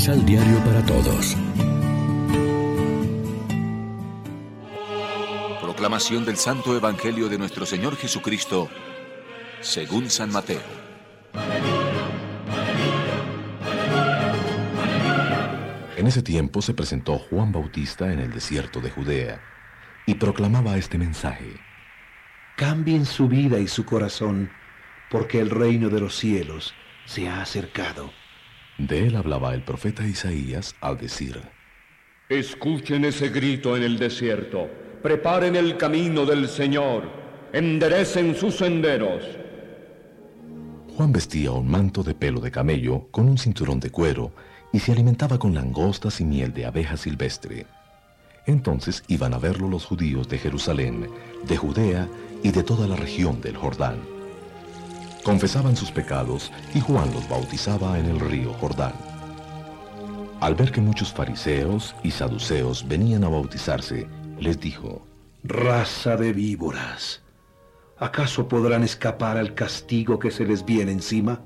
Misal Diario para Todos. Proclamación del Santo Evangelio de nuestro Señor Jesucristo, según San Mateo. En ese tiempo se presentó Juan Bautista en el desierto de Judea y proclamaba este mensaje. Cambien su vida y su corazón, porque el reino de los cielos se ha acercado. De él hablaba el profeta Isaías al decir, Escuchen ese grito en el desierto, preparen el camino del Señor, enderecen sus senderos. Juan vestía un manto de pelo de camello con un cinturón de cuero y se alimentaba con langostas y miel de abeja silvestre. Entonces iban a verlo los judíos de Jerusalén, de Judea y de toda la región del Jordán confesaban sus pecados y Juan los bautizaba en el río Jordán. Al ver que muchos fariseos y saduceos venían a bautizarse, les dijo, Raza de víboras, ¿acaso podrán escapar al castigo que se les viene encima?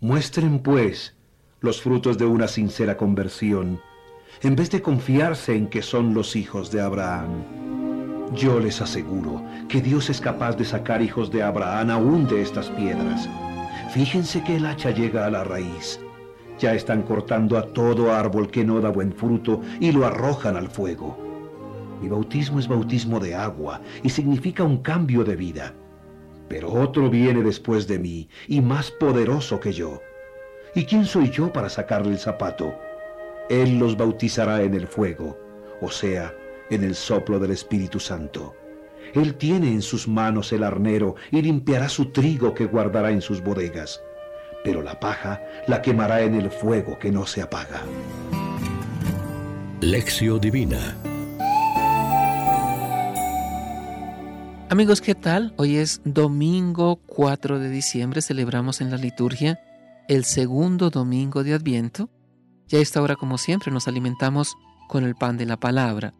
Muestren, pues, los frutos de una sincera conversión, en vez de confiarse en que son los hijos de Abraham. Yo les aseguro que Dios es capaz de sacar hijos de Abraham aún de estas piedras. Fíjense que el hacha llega a la raíz. Ya están cortando a todo árbol que no da buen fruto y lo arrojan al fuego. Mi bautismo es bautismo de agua y significa un cambio de vida. Pero otro viene después de mí y más poderoso que yo. ¿Y quién soy yo para sacarle el zapato? Él los bautizará en el fuego, o sea, en el soplo del Espíritu Santo. Él tiene en sus manos el arnero y limpiará su trigo que guardará en sus bodegas, pero la paja la quemará en el fuego que no se apaga. Lección Divina Amigos, ¿qué tal? Hoy es domingo 4 de diciembre, celebramos en la liturgia el segundo domingo de Adviento. Y a esta hora, como siempre, nos alimentamos con el pan de la palabra.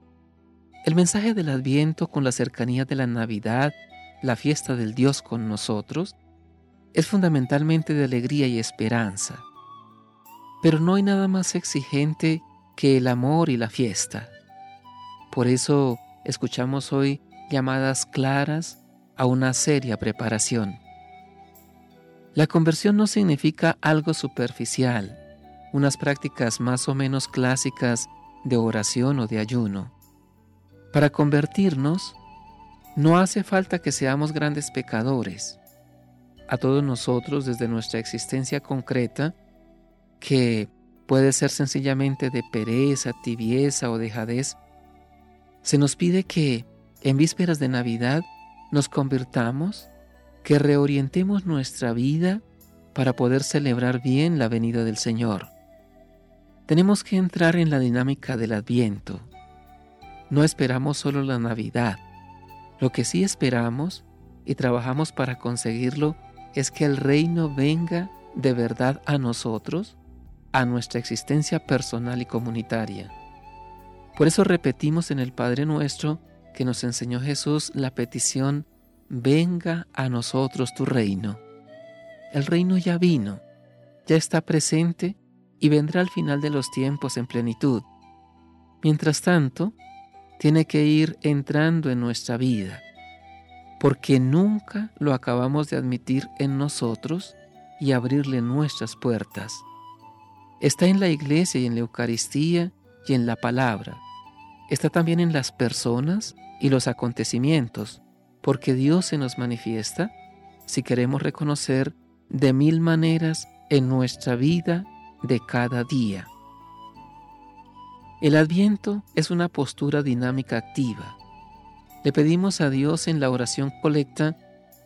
El mensaje del Adviento con la cercanía de la Navidad, la fiesta del Dios con nosotros, es fundamentalmente de alegría y esperanza. Pero no hay nada más exigente que el amor y la fiesta. Por eso escuchamos hoy llamadas claras a una seria preparación. La conversión no significa algo superficial, unas prácticas más o menos clásicas de oración o de ayuno. Para convertirnos, no hace falta que seamos grandes pecadores. A todos nosotros, desde nuestra existencia concreta, que puede ser sencillamente de pereza, tibieza o dejadez, se nos pide que, en vísperas de Navidad, nos convirtamos, que reorientemos nuestra vida para poder celebrar bien la venida del Señor. Tenemos que entrar en la dinámica del Adviento, no esperamos solo la Navidad. Lo que sí esperamos y trabajamos para conseguirlo es que el reino venga de verdad a nosotros, a nuestra existencia personal y comunitaria. Por eso repetimos en el Padre nuestro que nos enseñó Jesús la petición, venga a nosotros tu reino. El reino ya vino, ya está presente y vendrá al final de los tiempos en plenitud. Mientras tanto, tiene que ir entrando en nuestra vida, porque nunca lo acabamos de admitir en nosotros y abrirle nuestras puertas. Está en la iglesia y en la Eucaristía y en la palabra. Está también en las personas y los acontecimientos, porque Dios se nos manifiesta si queremos reconocer de mil maneras en nuestra vida de cada día. El adviento es una postura dinámica activa. Le pedimos a Dios en la oración colecta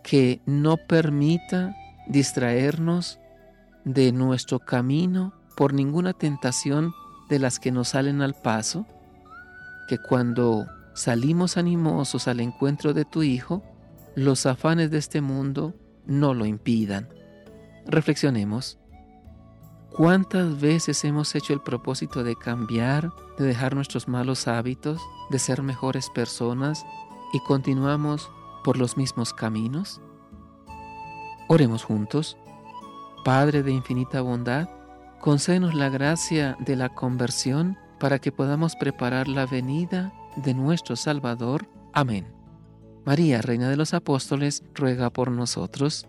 que no permita distraernos de nuestro camino por ninguna tentación de las que nos salen al paso, que cuando salimos animosos al encuentro de tu Hijo, los afanes de este mundo no lo impidan. Reflexionemos. ¿Cuántas veces hemos hecho el propósito de cambiar, de dejar nuestros malos hábitos, de ser mejores personas y continuamos por los mismos caminos? Oremos juntos. Padre de infinita bondad, concédenos la gracia de la conversión para que podamos preparar la venida de nuestro Salvador. Amén. María, Reina de los Apóstoles, ruega por nosotros.